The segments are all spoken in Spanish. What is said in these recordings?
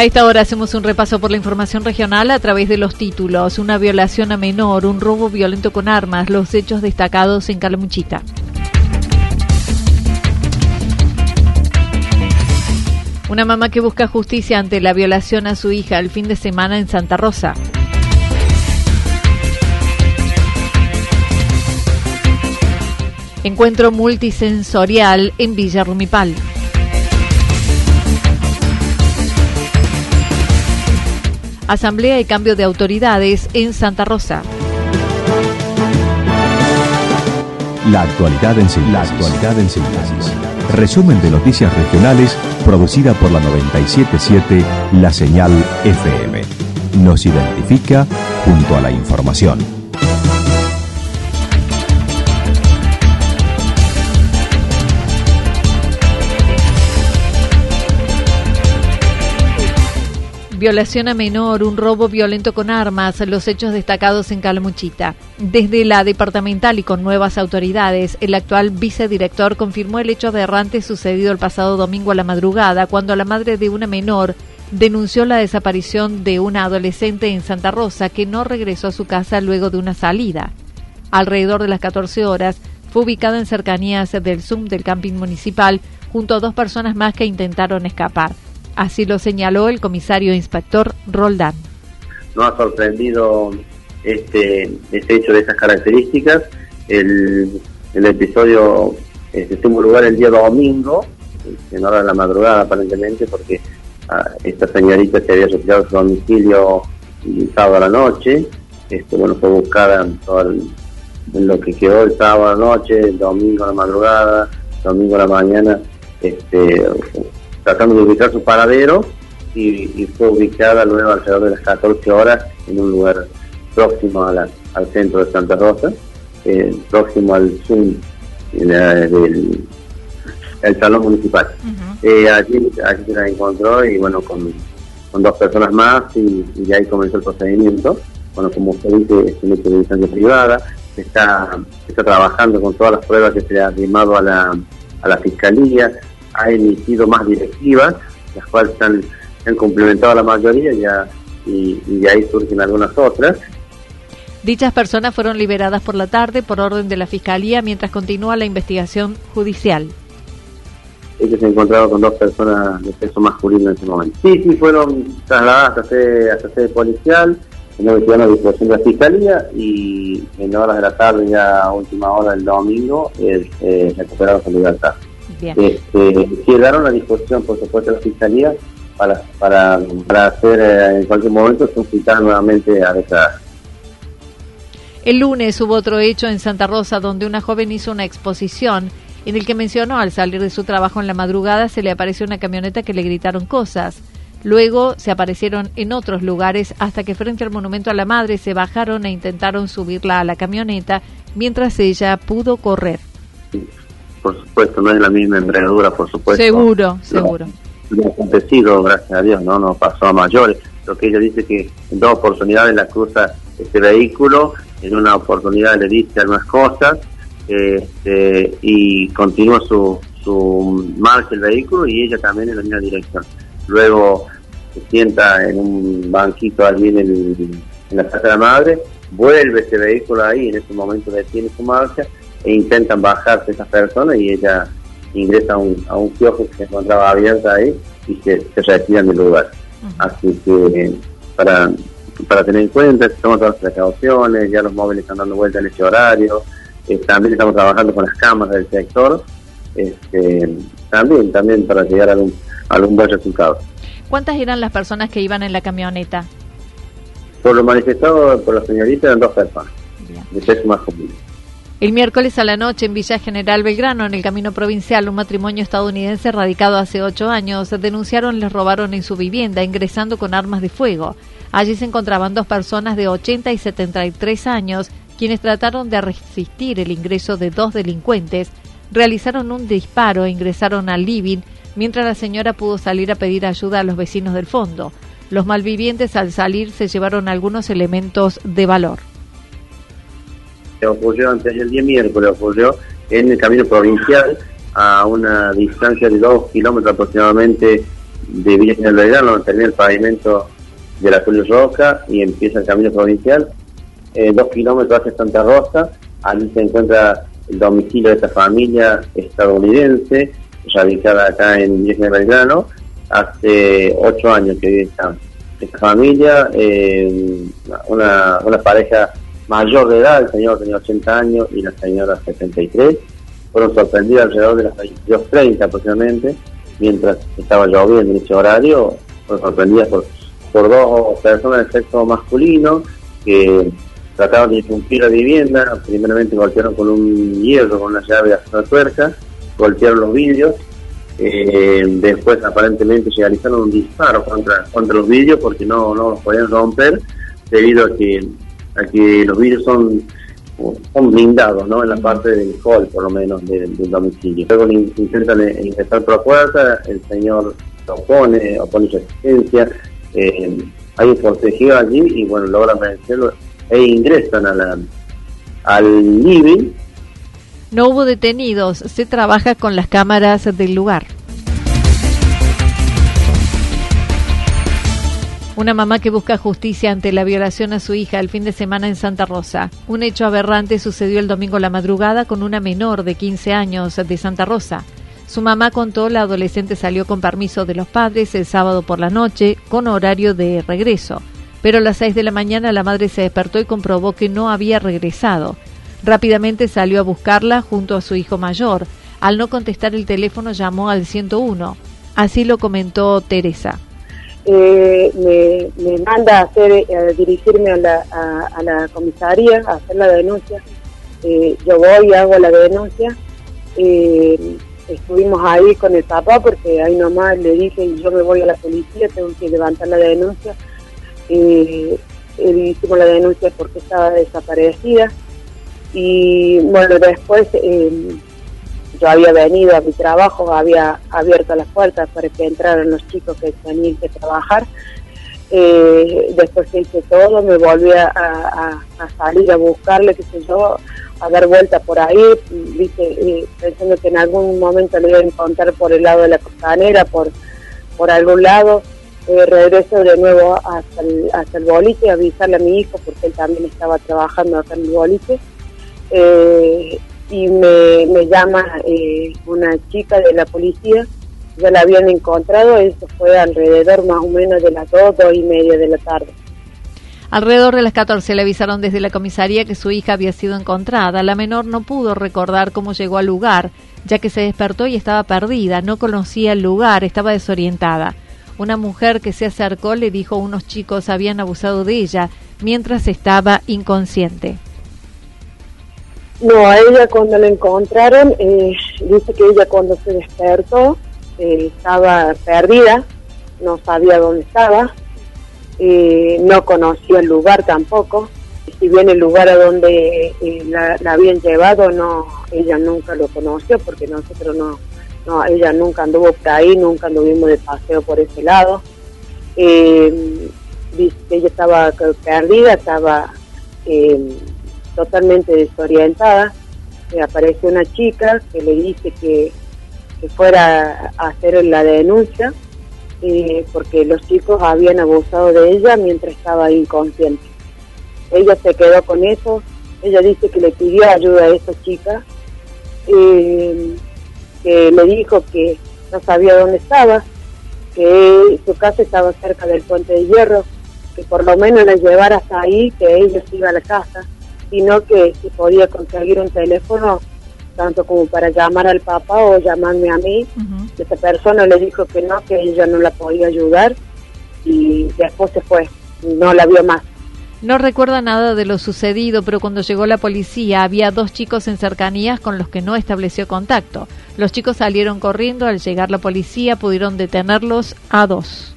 A esta hora hacemos un repaso por la información regional a través de los títulos. Una violación a menor, un robo violento con armas, los hechos destacados en Calamuchita. Una mamá que busca justicia ante la violación a su hija el fin de semana en Santa Rosa. Encuentro multisensorial en Villa Rumipal. Asamblea y cambio de autoridades en Santa Rosa. La actualidad en síntesis. Resumen de noticias regionales producida por la 977 La Señal FM. Nos identifica junto a la información. Violación a menor, un robo violento con armas, los hechos destacados en Calamuchita. Desde la departamental y con nuevas autoridades, el actual vicedirector confirmó el hecho aberrante sucedido el pasado domingo a la madrugada, cuando la madre de una menor denunció la desaparición de una adolescente en Santa Rosa que no regresó a su casa luego de una salida. Alrededor de las 14 horas, fue ubicada en cercanías del Zoom del camping municipal junto a dos personas más que intentaron escapar. Así lo señaló el comisario inspector Roldán. No ha sorprendido este, este hecho de esas características. El, episodio este, tuvo lugar el día domingo, en hora de la madrugada aparentemente, porque ah, esta señorita se había retirado su domicilio el sábado a la noche. Este, bueno, fue buscada en, todo en lo que quedó el sábado a la noche, el domingo a la madrugada, domingo a la mañana. Este, tratando de ubicar su paradero y, fue ubicada luego alrededor de las 14 horas en un lugar próximo al centro de Santa Rosa, eh, próximo al Zoom del el salón municipal. Eh, allí, se la encontró y bueno, con, dos personas más y, y, ahí comenzó el procedimiento. Bueno, como usted dice, es un hecho de distancia privada, está, está trabajando con todas las pruebas que se le ha arrimado a la, a la fiscalía, ha emitido más directivas, las cuales han, han complementado la mayoría ya, y, y de ahí surgen algunas otras. Dichas personas fueron liberadas por la tarde por orden de la Fiscalía mientras continúa la investigación judicial. Ellos se encontraron con dos personas de peso masculino en ese momento. Sí, sí, fueron trasladadas hasta sede, hasta sede policial, no a disposición de la Fiscalía y en horas de la tarde, ya a última hora del domingo, eh, eh, recuperaron su libertad. Este, quedaron a disposición, por supuesto, de la Fiscalía para, para, para hacer eh, en cualquier momento solicitar nuevamente a declarar. El lunes hubo otro hecho en Santa Rosa donde una joven hizo una exposición en el que mencionó al salir de su trabajo en la madrugada se le apareció una camioneta que le gritaron cosas. Luego se aparecieron en otros lugares hasta que frente al monumento a la madre se bajaron e intentaron subirla a la camioneta mientras ella pudo correr por supuesto, no es la misma envergadura, por supuesto. Seguro, seguro. Ha acontecido, gracias a Dios, no no pasó a mayores. Lo que ella dice que en dos oportunidades la cruza este vehículo, en una oportunidad le dice algunas cosas este, y continúa su, su marcha el vehículo y ella también en la misma dirección. Luego se sienta en un banquito allí en, la casa de la madre, vuelve ese vehículo ahí, en ese momento detiene su marcha e intentan bajarse esas personas y ella ingresa a un, a un kiosco que se encontraba abierto ahí y se, se retiran del lugar. Así que para, para tener en cuenta, estamos todas las precauciones, ya los móviles están dando vuelta en ese horario, eh, también estamos trabajando con las cámaras del sector, este, también, también para llegar a algún, a algún buen resultado. ¿Cuántas eran las personas que iban en la camioneta? Por lo manifestado por la señorita eran dos personas, de sexo masculino. El miércoles a la noche en Villa General Belgrano, en el camino provincial, un matrimonio estadounidense radicado hace ocho años denunciaron les robaron en su vivienda ingresando con armas de fuego. Allí se encontraban dos personas de 80 y 73 años quienes trataron de resistir el ingreso de dos delincuentes, realizaron un disparo e ingresaron al living mientras la señora pudo salir a pedir ayuda a los vecinos del fondo. Los malvivientes al salir se llevaron algunos elementos de valor ocurrió antes del día miércoles, ocurrió en el camino provincial a una distancia de dos kilómetros aproximadamente de Villa General Belgrano, donde termina el pavimento de la Julio Roca y empieza el camino provincial, eh, dos kilómetros hacia Santa Rosa, allí se encuentra el domicilio de esta familia estadounidense, radicada acá en Villa General Belgrano, hace ocho años que vive esta, esta familia, eh, una, una pareja mayor de edad, el señor tenía 80 años y la señora 73. Fueron sorprendidos alrededor de las 22.30 aproximadamente, mientras estaba lloviendo en ese horario, fueron sorprendidas por, por dos personas de sexo masculino que trataban de irrumpir la vivienda, primeramente golpearon con un hierro, con una llave de la tuerca, golpearon los vidrios, eh, después aparentemente realizaron un disparo contra, contra los vidrios porque no, no los podían romper debido a que a que los vidrios son, son blindados, ¿no? En la parte del hall, por lo menos, del, domicilio. Luego intentan eh, ingresar por la puerta, el señor se opone, opone resistencia, eh, hay un forcejeo allí y, bueno, logran vencerlo e ingresan a la, al living. No hubo detenidos, se trabaja con las cámaras del lugar. Una mamá que busca justicia ante la violación a su hija el fin de semana en Santa Rosa. Un hecho aberrante sucedió el domingo la madrugada con una menor de 15 años de Santa Rosa. Su mamá contó la adolescente salió con permiso de los padres el sábado por la noche con horario de regreso. Pero a las 6 de la mañana la madre se despertó y comprobó que no había regresado. Rápidamente salió a buscarla junto a su hijo mayor. Al no contestar el teléfono llamó al 101. Así lo comentó Teresa eh, me, manda a, hacer, eh, a dirigirme a la, a, la comisaría a hacer la denuncia. Eh, yo voy y hago la denuncia. Eh, estuvimos ahí con el papá porque ahí nomás le dije yo me voy a la policía, tengo que levantar la denuncia. Eh, hicimos la denuncia porque estaba desaparecida. Y bueno, después yo había venido a mi trabajo, había abierto las puertas para que entraran los chicos que tenían que trabajar. Eh, después que hice todo, me volví a, salir a buscarle, qué sé yo, a dar vuelta por ahí, ¿viste? pensando que en algún momento le iba a encontrar por el lado de la costanera, por, por algún lado. Eh, regreso de nuevo hasta el, hasta el boliche, avisarle a mi hijo, porque él también estaba trabajando acá en el boliche. Eh, y me, me llama eh, una chica de la policía, ya la habían encontrado, eso fue alrededor más o menos de las dos, dos y media de la tarde. Alrededor de las 14 le avisaron desde la comisaría que su hija había sido encontrada. La menor no pudo recordar cómo llegó al lugar, ya que se despertó y estaba perdida, no conocía el lugar, estaba desorientada. Una mujer que se acercó le dijo unos chicos habían abusado de ella mientras estaba inconsciente. No, a ella cuando la encontraron, eh, dice que ella cuando se despertó eh, estaba perdida, no sabía dónde estaba, eh, no conocía el lugar tampoco. Si bien el lugar a donde la, habían llevado, no, ella nunca lo conoció porque nosotros no, no, ella nunca anduvo por ahí, nunca anduvimos de paseo por ese lado. dice que ella estaba perdida, estaba totalmente desorientada. aparece una chica que le dice que, que fuera a hacer la denuncia eh, porque los chicos habían abusado de ella mientras estaba inconsciente. Ella se quedó con eso, ella dice que le pidió ayuda a esa chica, eh, que le dijo que no sabía dónde estaba, que su casa estaba cerca del puente de hierro, que por lo menos la llevara hasta ahí, que ella se iba a la casa, sino que si podía conseguir un teléfono tanto como para llamar al papá o llamarme a mí. Esa persona le dijo que no, que ella no la podía ayudar y después se fue, no la vio más. No recuerda nada de lo sucedido, pero cuando llegó la policía había dos chicos en cercanías con los que no estableció contacto. Los chicos salieron corriendo, al llegar la policía pudieron detenerlos a dos.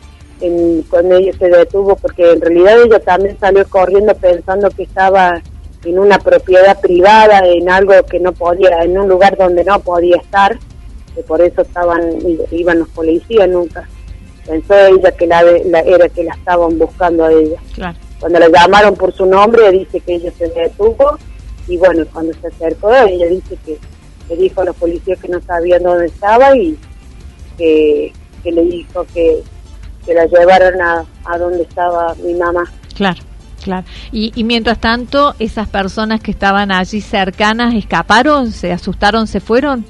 cuando ella se detuvo, porque en realidad ella también salió corriendo pensando que estaba en una propiedad privada, en algo que no podía, en un lugar donde no podía estar, que por eso estaban iban los policías nunca. Pensó ella que la, era que la estaban buscando a ella. Cuando la llamaron por su nombre, dice que ella se detuvo y bueno, cuando se acercó, ella dice que le dijo a los policías que no sabían dónde estaba y que, le dijo que, que la llevaran a, a donde estaba mi mamá. Claro. Claro. Y, mientras tanto, esas personas que estaban allí cercanas escaparon, se asustaron, se fueron.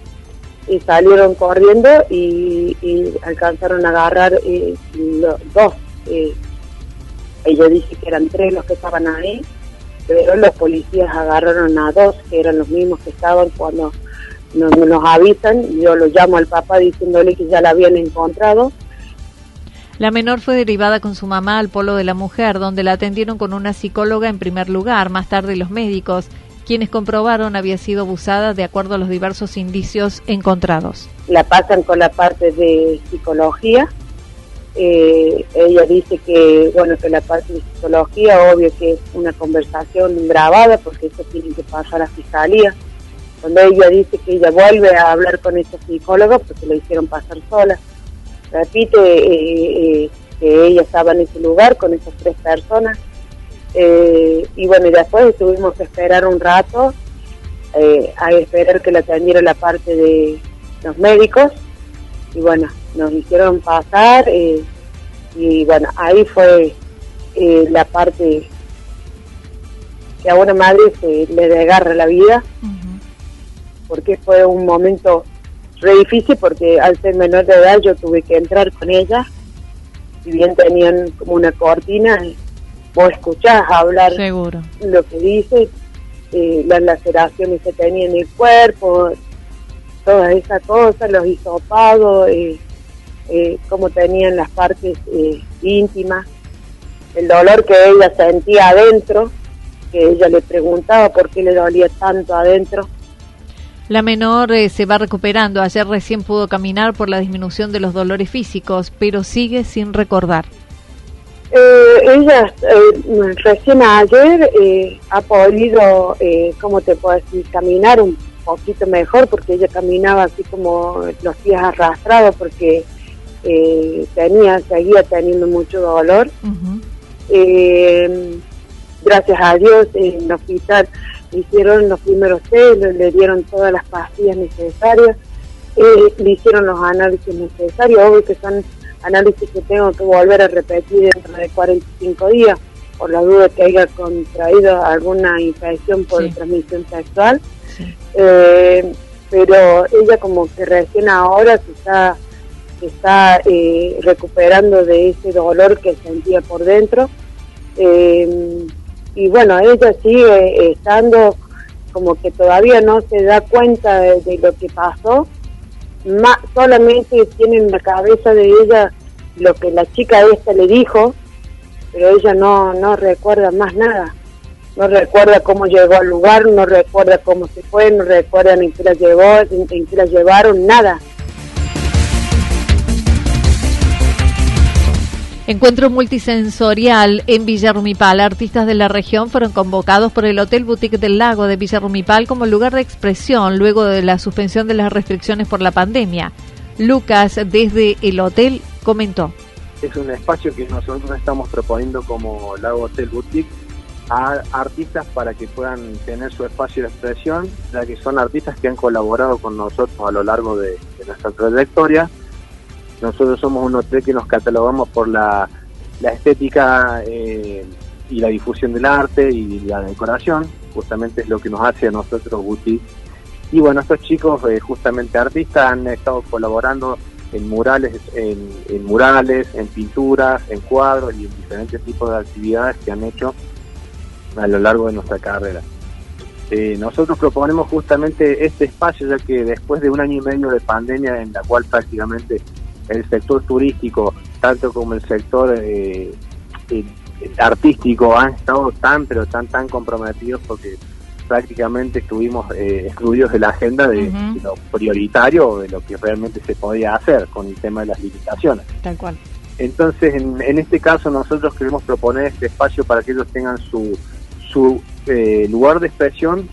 Y salieron corriendo y, alcanzaron a agarrar eh, los dos. Eh, ella dice que eran tres los que estaban ahí, pero los policías agarraron a dos, que eran los mismos que estaban cuando nos, nos avisan. Yo lo llamo al papá diciéndole que ya la habían encontrado la menor fue derivada con su mamá al polo de la mujer, donde la atendieron con una psicóloga en primer lugar, más tarde los médicos, quienes comprobaron había sido abusada de acuerdo a los diversos indicios encontrados. La pasan con la parte de psicología. Eh, ella dice que, bueno, que la parte de psicología, obvio que es una conversación grabada, porque eso tiene que pasar a la fiscalía. Cuando ella dice que ella vuelve a hablar con esa psicóloga, porque la hicieron pasar sola repite eh, eh, que ella estaba en ese lugar con esas tres personas. Eh, y bueno, y después tuvimos que esperar un rato a esperar que la atendiera la parte de los médicos. Y bueno, nos hicieron pasar y bueno, ahí fue la parte que a una madre se le desgarra la vida, porque fue un momento re difícil porque al ser menor de edad yo tuve que entrar con ella, si bien tenían como una cortina, vos escuchás hablar Seguro. lo que dice, eh, las laceraciones que tenía en el cuerpo, todas esas cosas, los hisopados, eh, eh, cómo tenían las partes íntimas, el dolor que ella sentía adentro, que ella le preguntaba por qué le dolía tanto adentro la menor eh, se va recuperando. Ayer recién pudo caminar por la disminución de los dolores físicos, pero sigue sin recordar. Eh, ella eh, recién ayer ha podido, ¿cómo te puedo decir?, caminar un poquito mejor porque ella caminaba así como los pies arrastrados porque tenía, seguía teniendo mucho dolor. gracias a Dios en el hospital hicieron los primeros test, le, dieron todas las pastillas necesarias, eh, le hicieron los análisis necesarios, obvio que son análisis que tengo que volver a repetir dentro de 45 días, por la duda que haya contraído alguna infección por transmisión sexual. Eh, pero ella como que recién ahora se está, está eh, recuperando de ese dolor que sentía por dentro. Eh, y bueno, ella sigue estando como que todavía no se da cuenta de, lo que pasó, más, solamente tiene en la cabeza de ella lo que la chica esta le dijo, pero ella no, no recuerda más nada. No recuerda cómo llegó al lugar, no recuerda cómo se fue, no recuerda ni qué la llevó, en qué la llevaron, nada. Encuentro multisensorial en Villa Rumipal. Artistas de la región fueron convocados por el Hotel Boutique del Lago de Villa Rumipal como lugar de expresión luego de la suspensión de las restricciones por la pandemia. Lucas, desde el hotel, comentó. Es un espacio que nosotros estamos proponiendo como Lago Hotel Boutique a artistas para que puedan tener su espacio de expresión, ya que son artistas que han colaborado con nosotros a lo largo de, nuestra trayectoria. Nosotros somos un hotel que nos catalogamos por la, estética eh, y la difusión del arte y la decoración, justamente es lo que nos hace a nosotros boutique. Y bueno, estos chicos, eh, justamente artistas, han estado colaborando en murales, en, murales, en pinturas, en cuadros y en diferentes tipos de actividades que han hecho a lo largo de nuestra carrera. Eh, nosotros proponemos justamente este espacio, ya que después de un año y medio de pandemia en la cual prácticamente el sector turístico, tanto como el sector eh, artístico, han estado tan, pero tan, tan comprometidos porque prácticamente estuvimos eh, excluidos de la agenda de, lo prioritario de lo que realmente se podía hacer con el tema de las limitaciones. Tal cual. Entonces, en, en este caso, nosotros queremos proponer este espacio para que ellos tengan su, su eh, lugar de expresión.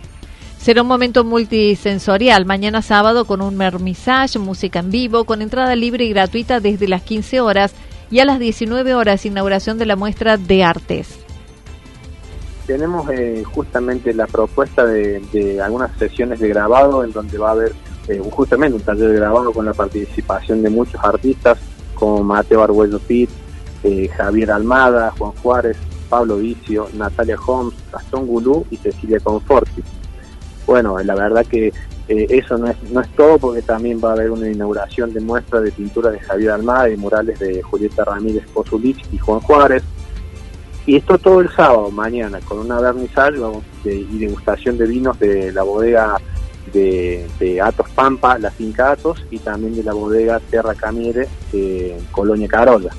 Será un momento multisensorial, mañana sábado con un mermissage, música en vivo, con entrada libre y gratuita desde las 15 horas y a las 19 horas inauguración de la muestra de artes tenemos eh, justamente la propuesta de, algunas sesiones de grabado en donde va a haber eh, justamente un taller de grabado con la participación de muchos artistas como Mateo Arguello Pitt, eh, Javier Almada, Juan Juárez, Pablo Vicio, Natalia Holmes, Gastón Gulú y Cecilia Conforti. Bueno, la verdad que eso no es, no es todo porque también va a haber una inauguración de muestra de pintura de Javier Almada y murales de Julieta Ramírez Pozulich y Juan Juárez. Y esto todo el sábado, mañana, con una vernissage y degustación de vinos de la bodega de, Atos Pampa, la finca Atos, y también de la bodega Terra Camire, de Colonia Carola.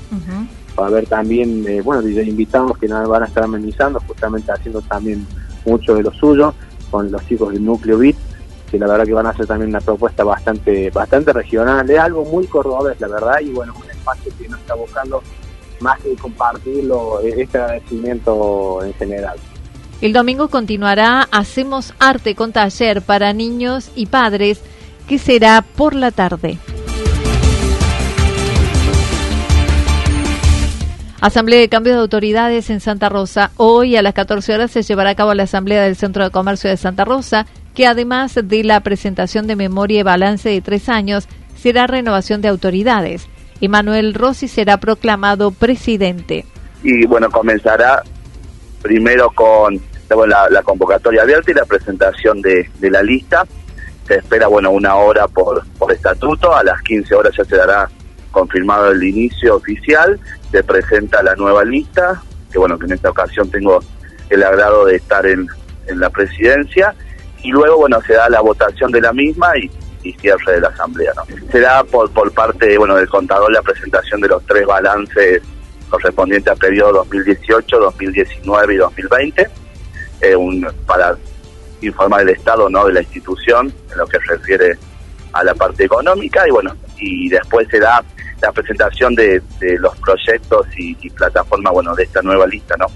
Va a haber también, eh, bueno, invitados que van a estar amenizando, justamente haciendo también mucho de lo suyo, con los chicos del Núcleo Bit, que la verdad que van a hacer también una propuesta bastante bastante regional, es algo muy cordobés, la verdad, y bueno, un espacio que nos está buscando más que compartirlo, e-, este agradecimiento en general. El domingo continuará Hacemos Arte con taller para niños y padres, que será por la tarde. Asamblea de Cambio de Autoridades en Santa Rosa. Hoy a las 14 horas se llevará a cabo la Asamblea del Centro de Comercio de Santa Rosa, que además de la presentación de memoria y balance de tres años, será renovación de autoridades. Emanuel Rossi será proclamado presidente. Y bueno, comenzará primero con la, convocatoria abierta y la presentación de, la lista. Se espera bueno una hora por, por estatuto, a las 15 horas ya se dará confirmado el inicio oficial, se presenta la nueva lista, que bueno, que en esta ocasión tengo el agrado de estar en, en la presidencia, y luego bueno, se da la votación de la misma y y cierre de la asamblea. ¿no? Será por, por parte bueno del contador la presentación de los tres balances correspondientes al periodo 2018, 2019 y 2020, eh, un, para informar el estado no de la institución en lo que se refiere a la parte económica y bueno y después será la presentación de, los proyectos y, y plataformas bueno de esta nueva lista no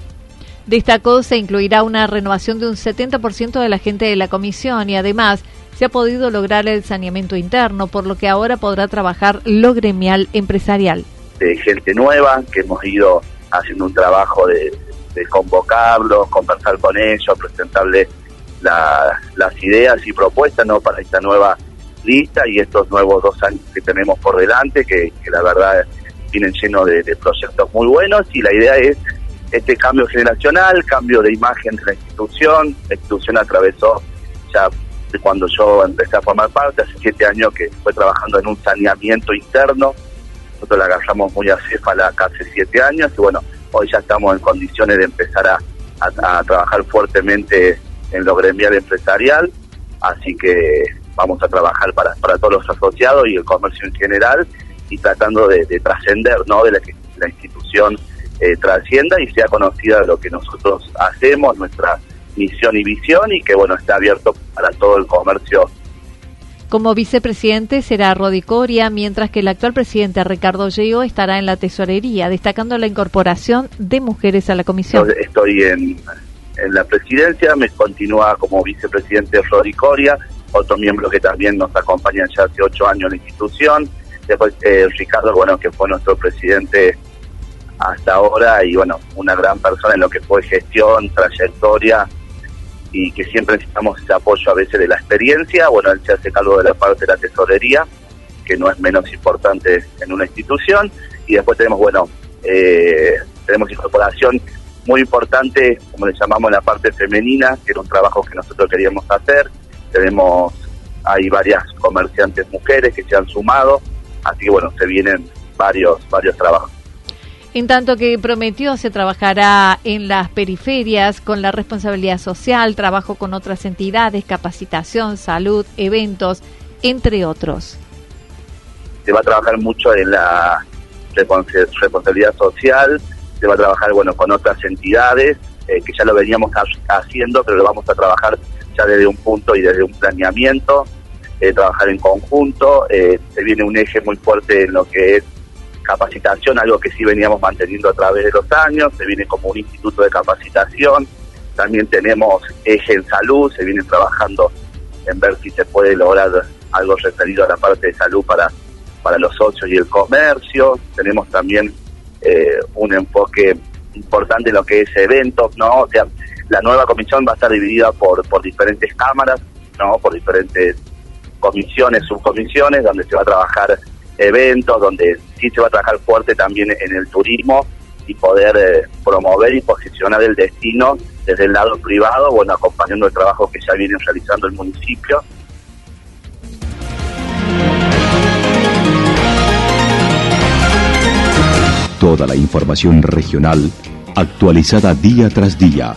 Destacó se incluirá una renovación de un 70% de la gente de la comisión y además se ha podido lograr el saneamiento interno, por lo que ahora podrá trabajar lo gremial empresarial. De gente nueva, que hemos ido haciendo un trabajo de, convocarlos, conversar con ellos, presentarles las ideas y propuestas ¿no? para esta nueva y estos nuevos dos años que tenemos por delante, que, la verdad vienen llenos de, proyectos muy buenos y la idea es este cambio generacional, cambio de imagen de la institución, la institución atravesó ya cuando yo empecé a formar parte, hace siete años que fue trabajando en un saneamiento interno. Nosotros la agarramos muy a céfala hace siete años y bueno, hoy ya estamos en condiciones de empezar a, trabajar fuertemente en lo gremial empresarial, así que vamos a trabajar para, para todos los asociados y el comercio en general y tratando de, trascender, ¿no? De la que la institución eh, trascienda y sea conocida lo que nosotros hacemos, nuestra misión y visión y que bueno está abierto para todo el comercio. Como vicepresidente será Rodi Coria, mientras que el actual presidente Ricardo Geo estará en la tesorería, destacando la incorporación de mujeres a la comisión. Estoy en, en la presidencia, me continúa como vicepresidente Rodi Coria, otro miembro que también nos acompaña ya hace ocho años en la institución. Después eh, Ricardo, bueno, que fue nuestro presidente hasta ahora y bueno, una gran persona en lo que fue gestión, trayectoria y que siempre necesitamos ese apoyo a veces de la experiencia. Bueno, él se hace cargo de la parte de la tesorería, que no es menos importante en una institución. Y después tenemos, bueno, eh, tenemos incorporación muy importante, como le llamamos, la parte femenina, que era un trabajo que nosotros queríamos hacer. Tenemos, hay varias comerciantes mujeres que se han sumado, así que bueno, se vienen varios, varios trabajos. En tanto que prometió se trabajará en las periferias con la responsabilidad social, trabajo con otras entidades, capacitación, salud, eventos, entre otros. Se va a trabajar mucho en la responsabilidad social, se va a trabajar bueno con otras entidades eh, que ya lo veníamos haciendo, pero lo vamos a trabajar ya desde un punto y desde un planeamiento, eh, trabajar en conjunto. Eh, se viene un eje muy fuerte en lo que es capacitación, algo que sí veníamos manteniendo a través de los años, se viene como un instituto de capacitación, también tenemos eje en salud, se viene trabajando en ver si se puede lograr algo referido a la parte de salud para, para los socios y el comercio, tenemos también eh, un enfoque importante en lo que es eventos, ¿no? O sea, la nueva comisión va a estar dividida por, por diferentes cámaras, ¿no? Por diferentes comisiones, subcomisiones, donde se va a trabajar eventos, donde sí se va a trabajar fuerte también en el turismo y poder eh, promover y posicionar el destino desde el lado privado, bueno, acompañando el trabajo que ya viene realizando el municipio. Toda la información regional actualizada día tras día.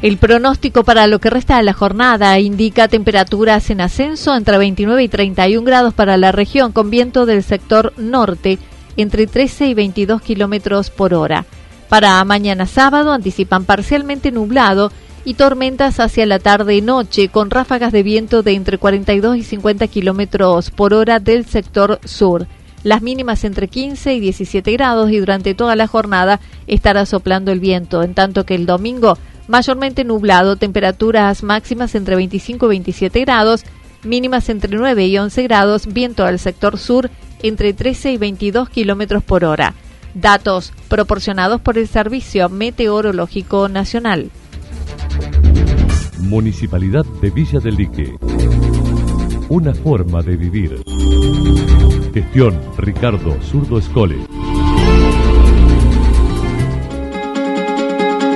El pronóstico para lo que resta de la jornada indica temperaturas en ascenso entre 29 y 31 grados para la región, con viento del sector norte entre 13 y 22 kilómetros por hora. Para mañana sábado anticipan parcialmente nublado y tormentas hacia la tarde y noche, con ráfagas de viento de entre 42 y 50 kilómetros por hora del sector sur. Las mínimas entre 15 y 17 grados y durante toda la jornada estará soplando el viento, en tanto que el domingo mayormente nublado, temperaturas máximas entre 25 y 27 grados, mínimas entre 9 y 11 grados, viento al sector sur entre 13 y 22 kilómetros por hora. Datos proporcionados por el Servicio Meteorológico Nacional. Municipalidad de Villa del Lique. Una forma de vivir. Gestión Ricardo Zurdo Escole.